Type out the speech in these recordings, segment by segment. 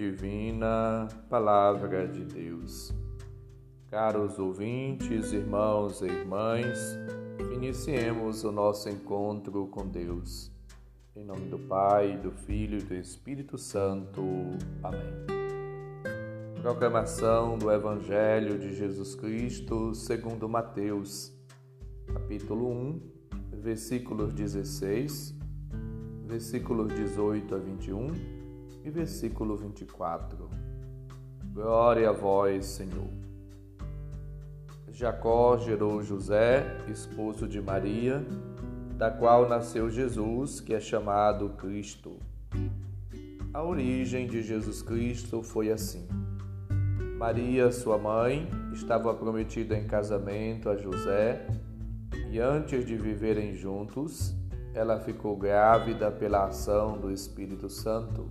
divina, Palavra de Deus. Caros ouvintes, irmãos e irmãs, iniciemos o nosso encontro com Deus. Em nome do Pai, do Filho e do Espírito Santo. Amém. Proclamação do Evangelho de Jesus Cristo segundo Mateus, capítulo 1, versículos 16, versículos 18 a 21 e versículo 24. Glória a vós, Senhor. Jacó gerou José, esposo de Maria, da qual nasceu Jesus, que é chamado Cristo. A origem de Jesus Cristo foi assim. Maria, sua mãe, estava prometida em casamento a José e antes de viverem juntos, ela ficou grávida pela ação do Espírito Santo.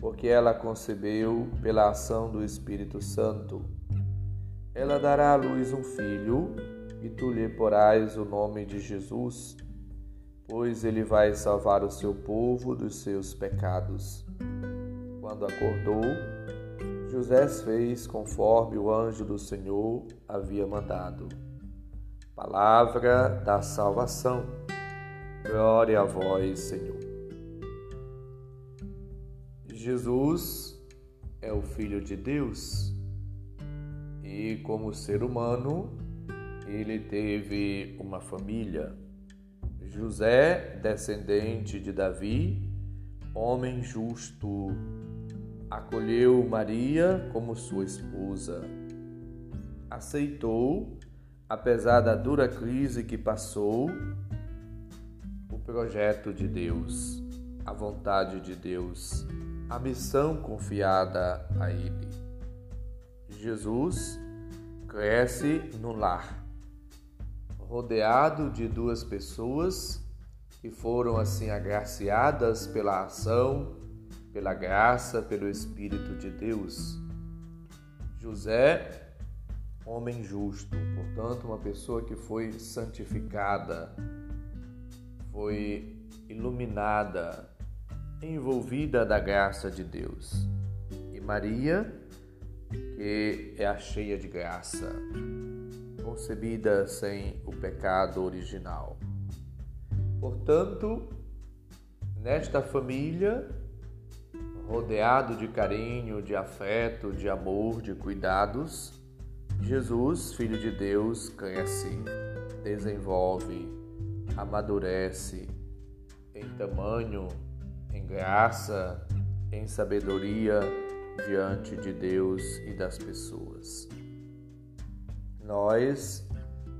porque ela concebeu pela ação do Espírito Santo. Ela dará à luz um filho, e tu lhe porás o nome de Jesus, pois ele vai salvar o seu povo dos seus pecados. Quando acordou, José fez conforme o anjo do Senhor havia mandado. Palavra da salvação. Glória a vós, Senhor. Jesus é o Filho de Deus e, como ser humano, ele teve uma família. José, descendente de Davi, homem justo, acolheu Maria como sua esposa. Aceitou, apesar da dura crise que passou, o projeto de Deus, a vontade de Deus a missão confiada a ele. Jesus cresce no lar, rodeado de duas pessoas que foram assim agraciadas pela ação, pela graça, pelo Espírito de Deus. José, homem justo, portanto, uma pessoa que foi santificada, foi iluminada, envolvida da graça de Deus. E Maria, que é a cheia de graça, concebida sem o pecado original. Portanto, nesta família, rodeado de carinho, de afeto, de amor, de cuidados, Jesus, Filho de Deus, cresce, desenvolve, amadurece em tamanho, graça, em sabedoria diante de Deus e das pessoas. Nós,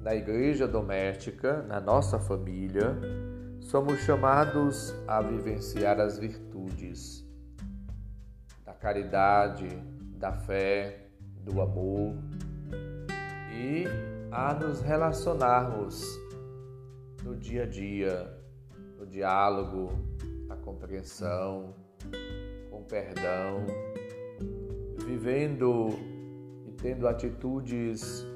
na igreja doméstica, na nossa família, somos chamados a vivenciar as virtudes da caridade, da fé, do amor e a nos relacionarmos no dia a dia, no diálogo, a compreensão, com perdão, vivendo e tendo atitudes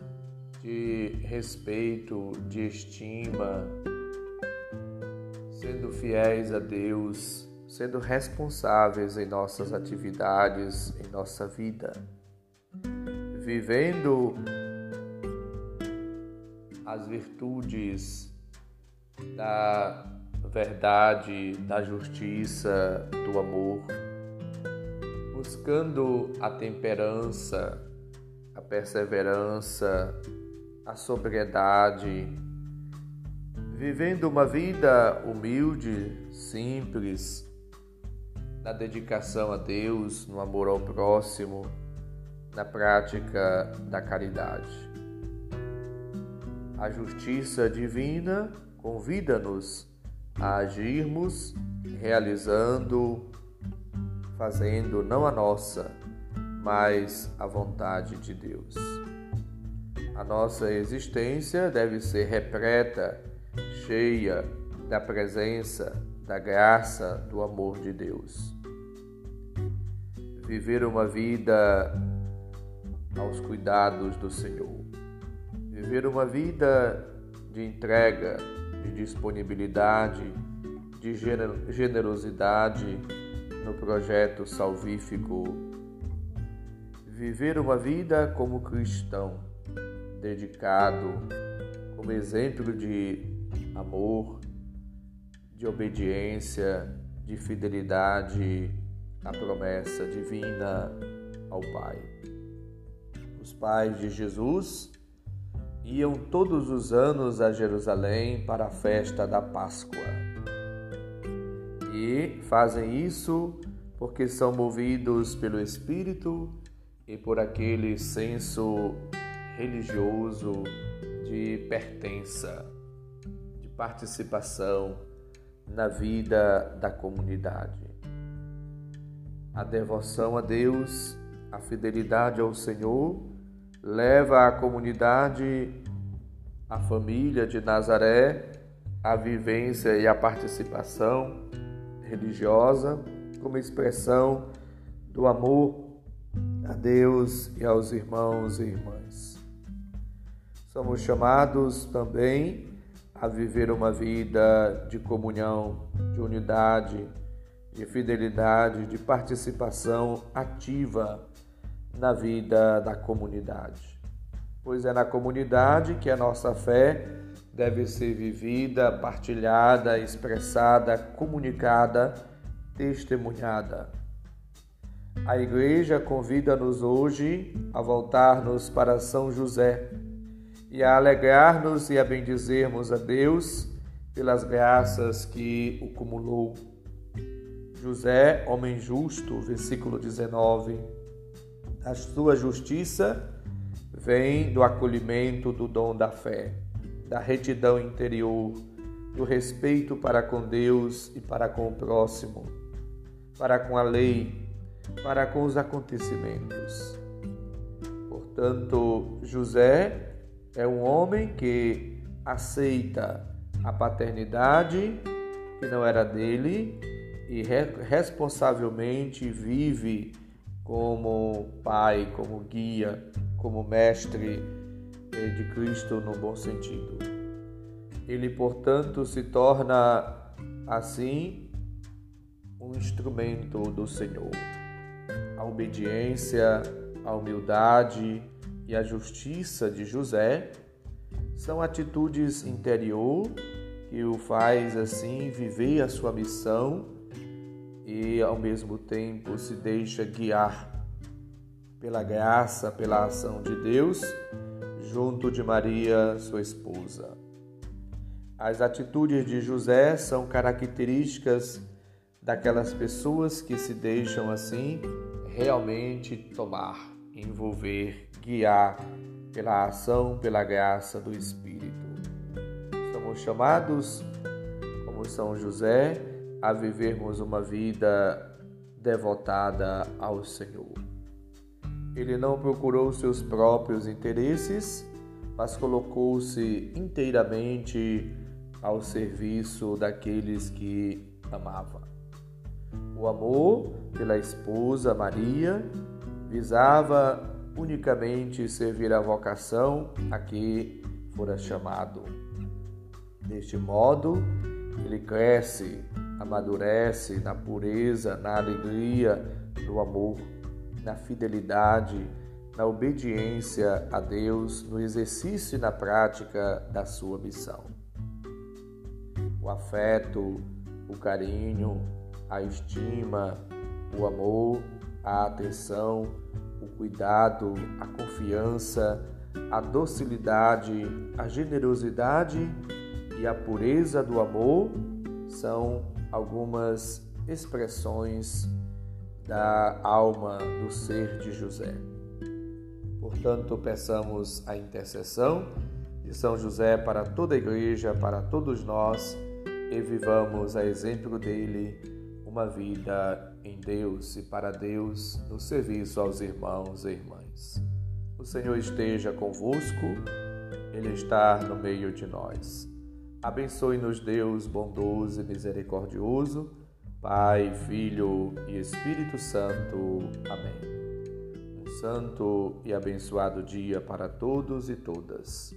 de respeito, de estima, sendo fiéis a Deus, sendo responsáveis em nossas atividades, em nossa vida, vivendo as virtudes da verdade, da justiça, do amor, buscando a temperança, a perseverança, a sobriedade, vivendo uma vida humilde, simples, na dedicação a Deus, no amor ao próximo, na prática da caridade. A justiça divina convida-nos a agirmos realizando, fazendo não a nossa, mas a vontade de Deus. A nossa existência deve ser repleta, cheia da presença, da graça, do amor de Deus. Viver uma vida aos cuidados do Senhor. Viver uma vida de entrega, de disponibilidade, de generosidade no projeto salvífico. Viver uma vida como cristão, dedicado, como exemplo de amor, de obediência, de fidelidade à promessa divina ao Pai. Os pais de Jesus iam todos os anos a Jerusalém para a festa da Páscoa. E fazem isso porque são movidos pelo Espírito e por aquele senso religioso de pertença, de participação na vida da comunidade. A devoção a Deus, a fidelidade ao Senhor leva a comunidade, a família de Nazaré, a vivência e a participação religiosa como expressão do amor a Deus e aos irmãos e irmãs. Somos chamados também a viver uma vida de comunhão, de unidade, de fidelidade, de participação ativa na vida da comunidade. Pois é na comunidade que a nossa fé deve ser vivida, partilhada, expressada, comunicada, testemunhada. A Igreja convida-nos hoje a voltar-nos para São José e a alegrar-nos e a bendizermos a Deus pelas graças que o cumulou. José, homem justo, versículo 19 a sua justiça vem do acolhimento do dom da fé, da retidão interior, do respeito para com Deus e para com o próximo, para com a lei, para com os acontecimentos. Portanto, José é um homem que aceita a paternidade que não era dele e responsavelmente vive como pai, como guia, como mestre eh, de Cristo no bom sentido. Ele, portanto, se torna assim um instrumento do Senhor. A obediência, a humildade e a justiça de José são atitudes interior que o faz assim viver a sua missão e ao mesmo tempo se deixa guiar pela graça, pela ação de Deus, junto de Maria, sua esposa. As atitudes de José são características daquelas pessoas que se deixam assim realmente tomar, envolver, guiar pela ação, pela graça do Espírito. Somos chamados, como São José, a vivermos uma vida devotada ao Senhor. Ele não procurou seus próprios interesses, mas colocou-se inteiramente ao serviço daqueles que amava. O amor pela esposa Maria visava unicamente servir a vocação a que fora chamado. Deste modo, ele cresce amadurece na pureza, na alegria, no amor, na fidelidade, na obediência a Deus, no exercício e na prática da sua missão. O afeto, o carinho, a estima, o amor, a atenção, o cuidado, a confiança, a docilidade, a generosidade e a pureza do amor são algumas expressões da alma do ser de José. Portanto, peçamos a intercessão de São José para toda a igreja, para todos nós e vivamos a exemplo dele uma vida em Deus e para Deus no serviço aos irmãos e irmãs. O Senhor esteja convosco, Ele está no meio de nós. Abençoe-nos, Deus bondoso e misericordioso, Pai, Filho e Espírito Santo. Amém. Um santo e abençoado dia para todos e todas.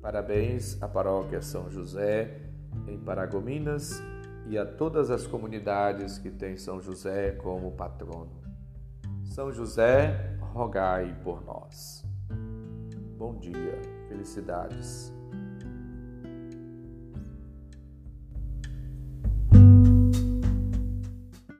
Parabéns à Paróquia São José, em Paragominas, e a todas as comunidades que têm São José como patrono. São José, rogai por nós. Bom dia, felicidades.